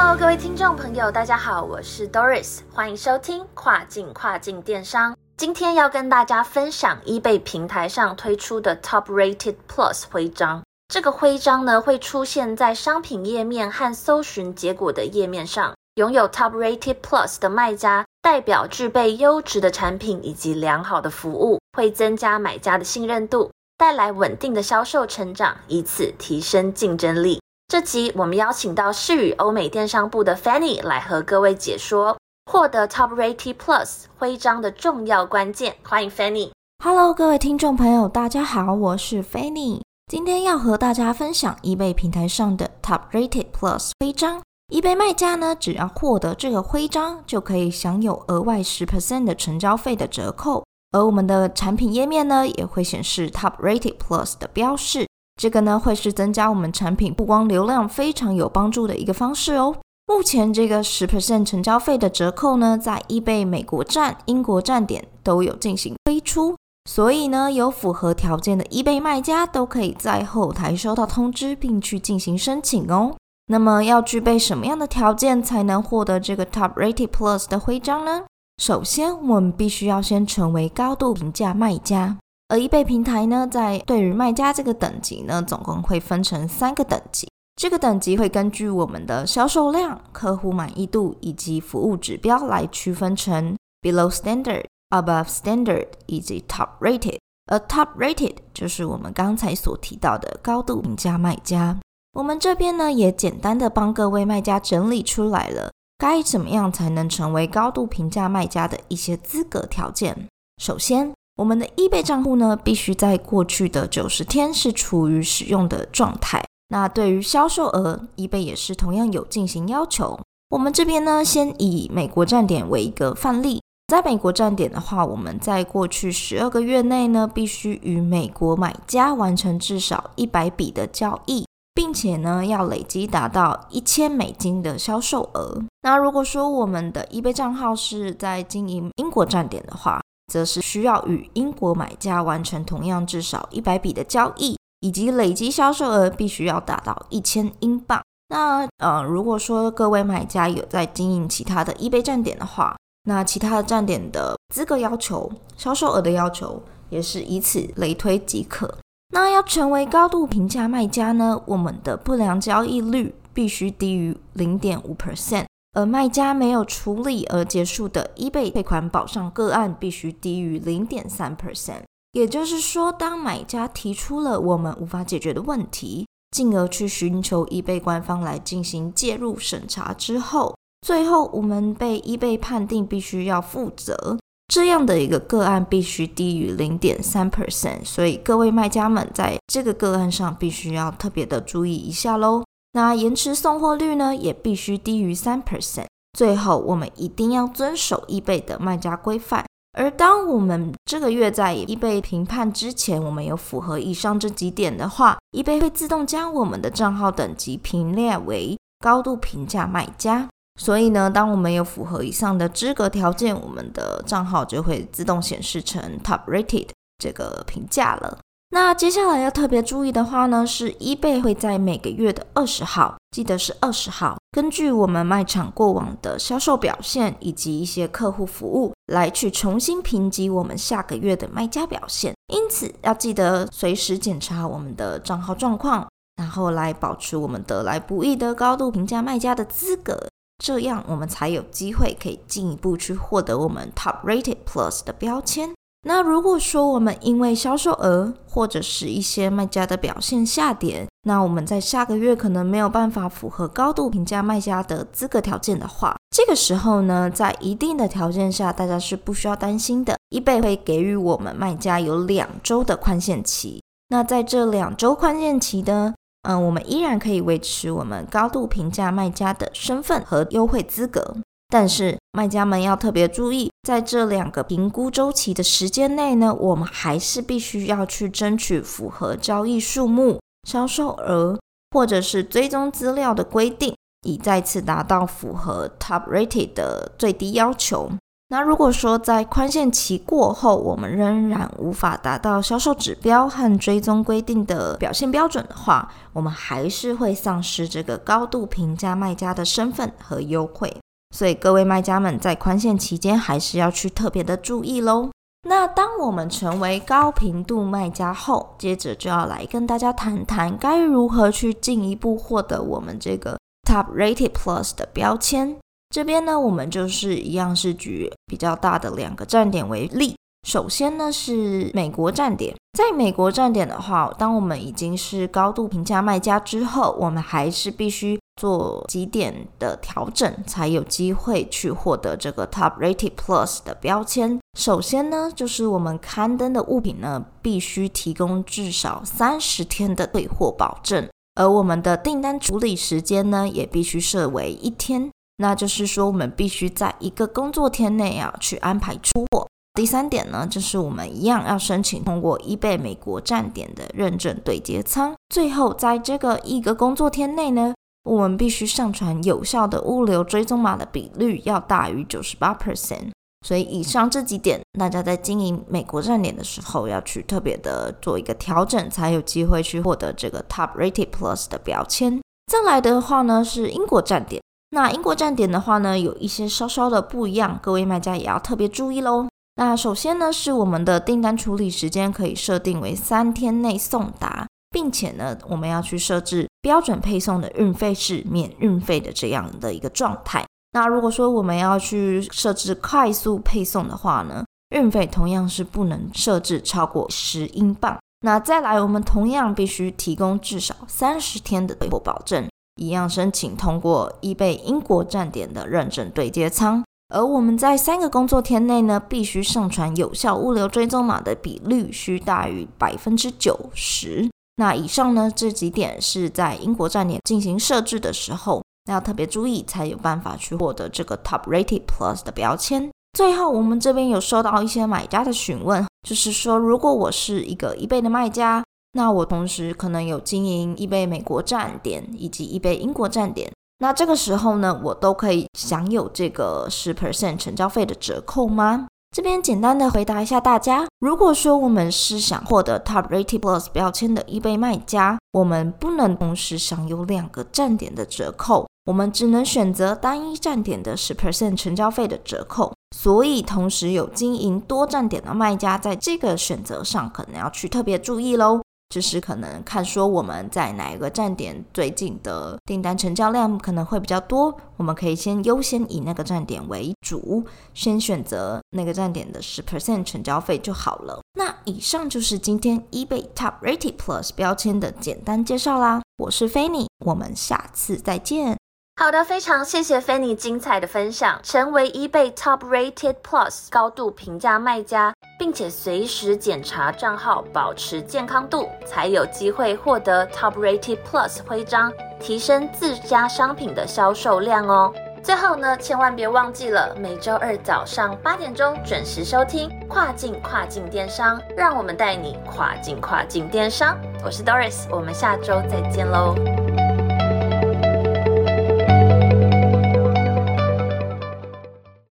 Hello，各位听众朋友，大家好，我是 Doris，欢迎收听跨境跨境电商。今天要跟大家分享 eBay 平台上推出的 Top Rated Plus 徽章。这个徽章呢，会出现在商品页面和搜寻结果的页面上。拥有 Top Rated Plus 的卖家，代表具备优质的产品以及良好的服务，会增加买家的信任度，带来稳定的销售成长，以此提升竞争力。这集我们邀请到世宇欧美电商部的 Fanny 来和各位解说获得 Top Rated Plus 徽章的重要关键。欢迎 Fanny。Hello，各位听众朋友，大家好，我是 Fanny。今天要和大家分享 eBay 平台上的 Top Rated Plus 徽章。eBay 卖家呢，只要获得这个徽章，就可以享有额外十 percent 的成交费的折扣。而我们的产品页面呢，也会显示 Top Rated Plus 的标示。这个呢，会是增加我们产品曝光流量非常有帮助的一个方式哦。目前这个十 percent 成交费的折扣呢，在 eBay 美国站、英国站点都有进行推出，所以呢，有符合条件的 eBay 卖家都可以在后台收到通知，并去进行申请哦。那么要具备什么样的条件才能获得这个 Top Rated Plus 的徽章呢？首先，我们必须要先成为高度评价卖家。而 eBay 平台呢，在对于卖家这个等级呢，总共会分成三个等级。这个等级会根据我们的销售量、客户满意度以及服务指标来区分成 Below Standard、Above Standard 以及 Top Rated。而 Top Rated 就是我们刚才所提到的高度评价卖家。我们这边呢，也简单的帮各位卖家整理出来了，该怎么样才能成为高度评价卖家的一些资格条件。首先，我们的 eBay 账户呢，必须在过去的九十天是处于使用的状态。那对于销售额，eBay 也是同样有进行要求。我们这边呢，先以美国站点为一个范例。在美国站点的话，我们在过去十二个月内呢，必须与美国买家完成至少一百笔的交易，并且呢，要累积达到一千美金的销售额。那如果说我们的 eBay 账号是在经营英国站点的话，则是需要与英国买家完成同样至少一百笔的交易，以及累积销售额必须要达到一千英镑。那呃，如果说各位买家有在经营其他的 eBay 站点的话，那其他的站点的资格要求、销售额的要求也是以此类推即可。那要成为高度评价卖家呢，我们的不良交易率必须低于零点五 percent。而卖家没有处理而结束的 eBay 退款保障个案必须低于零点三 percent，也就是说，当买家提出了我们无法解决的问题，进而去寻求 eBay 官方来进行介入审查之后，最后我们被 eBay 判定必须要负责，这样的一个个案必须低于零点三 percent，所以各位卖家们在这个个案上必须要特别的注意一下喽。那延迟送货率呢，也必须低于三 percent。最后，我们一定要遵守易贝的卖家规范。而当我们这个月在易贝评判之前，我们有符合以上这几点的话，易贝会自动将我们的账号等级评列为高度评价卖家。所以呢，当我们有符合以上的资格条件，我们的账号就会自动显示成 top rated 这个评价了。那接下来要特别注意的话呢，是 eBay 会在每个月的二十号，记得是二十号，根据我们卖场过往的销售表现以及一些客户服务，来去重新评级我们下个月的卖家表现。因此要记得随时检查我们的账号状况，然后来保持我们得来不易的高度评价卖家的资格，这样我们才有机会可以进一步去获得我们 Top Rated Plus 的标签。那如果说我们因为销售额或者是一些卖家的表现下跌，那我们在下个月可能没有办法符合高度评价卖家的资格条件的话，这个时候呢，在一定的条件下，大家是不需要担心的。易贝会给予我们卖家有两周的宽限期。那在这两周宽限期呢，嗯，我们依然可以维持我们高度评价卖家的身份和优惠资格。但是卖家们要特别注意，在这两个评估周期的时间内呢，我们还是必须要去争取符合交易数目、销售额或者是追踪资料的规定，以再次达到符合 Top Rated 的最低要求。那如果说在宽限期过后，我们仍然无法达到销售指标和追踪规定的表现标准的话，我们还是会丧失这个高度评价卖家的身份和优惠。所以各位卖家们在宽限期间还是要去特别的注意喽。那当我们成为高频度卖家后，接着就要来跟大家谈谈该如何去进一步获得我们这个 Top Rated Plus 的标签。这边呢，我们就是一样是举比较大的两个站点为例。首先呢是美国站点，在美国站点的话，当我们已经是高度评价卖家之后，我们还是必须做几点的调整，才有机会去获得这个 Top Rated Plus 的标签。首先呢，就是我们刊登的物品呢，必须提供至少三十天的退货保证，而我们的订单处理时间呢，也必须设为一天。那就是说，我们必须在一个工作天内啊去安排出货。第三点呢，就是我们一样要申请通过 eBay 美国站点的认证对接仓。最后，在这个一个工作天内呢，我们必须上传有效的物流追踪码的比率要大于九十八 percent。所以，以上这几点，大家在经营美国站点的时候要去特别的做一个调整，才有机会去获得这个 Top Rated Plus 的标签。再来的话呢，是英国站点。那英国站点的话呢，有一些稍稍的不一样，各位卖家也要特别注意喽。那首先呢，是我们的订单处理时间可以设定为三天内送达，并且呢，我们要去设置标准配送的运费是免运费的这样的一个状态。那如果说我们要去设置快速配送的话呢，运费同样是不能设置超过十英镑。那再来，我们同样必须提供至少三十天的退货保证。一样申请通过易贝英国站点的认证对接仓，而我们在三个工作天内呢，必须上传有效物流追踪码的比率需大于百分之九十。那以上呢这几点是在英国站点进行设置的时候，那要特别注意，才有办法去获得这个 Top Rated Plus 的标签。最后，我们这边有收到一些买家的询问，就是说，如果我是一个易贝的卖家。那我同时可能有经营易贝美国站点以及易贝英国站点，那这个时候呢，我都可以享有这个十 percent 成交费的折扣吗？这边简单的回答一下大家，如果说我们是想获得 Top Rated Plus 标签的 eBay 卖家，我们不能同时享有两个站点的折扣，我们只能选择单一站点的十 percent 成交费的折扣。所以，同时有经营多站点的卖家，在这个选择上可能要去特别注意喽。就是可能看说我们在哪一个站点最近的订单成交量可能会比较多，我们可以先优先以那个站点为主，先选择那个站点的十 percent 成交费就好了。那以上就是今天 eBay Top Rated Plus 标签的简单介绍啦。我是菲尼，我们下次再见。好的，非常谢谢菲尼精彩的分享。成为 eBay Top Rated Plus 高度评价卖家，并且随时检查账号，保持健康度，才有机会获得 Top Rated Plus 徽章，提升自家商品的销售量哦。最后呢，千万别忘记了每周二早上八点钟准时收听跨境跨境电商，让我们带你跨境跨境电商。我是 Doris，我们下周再见喽。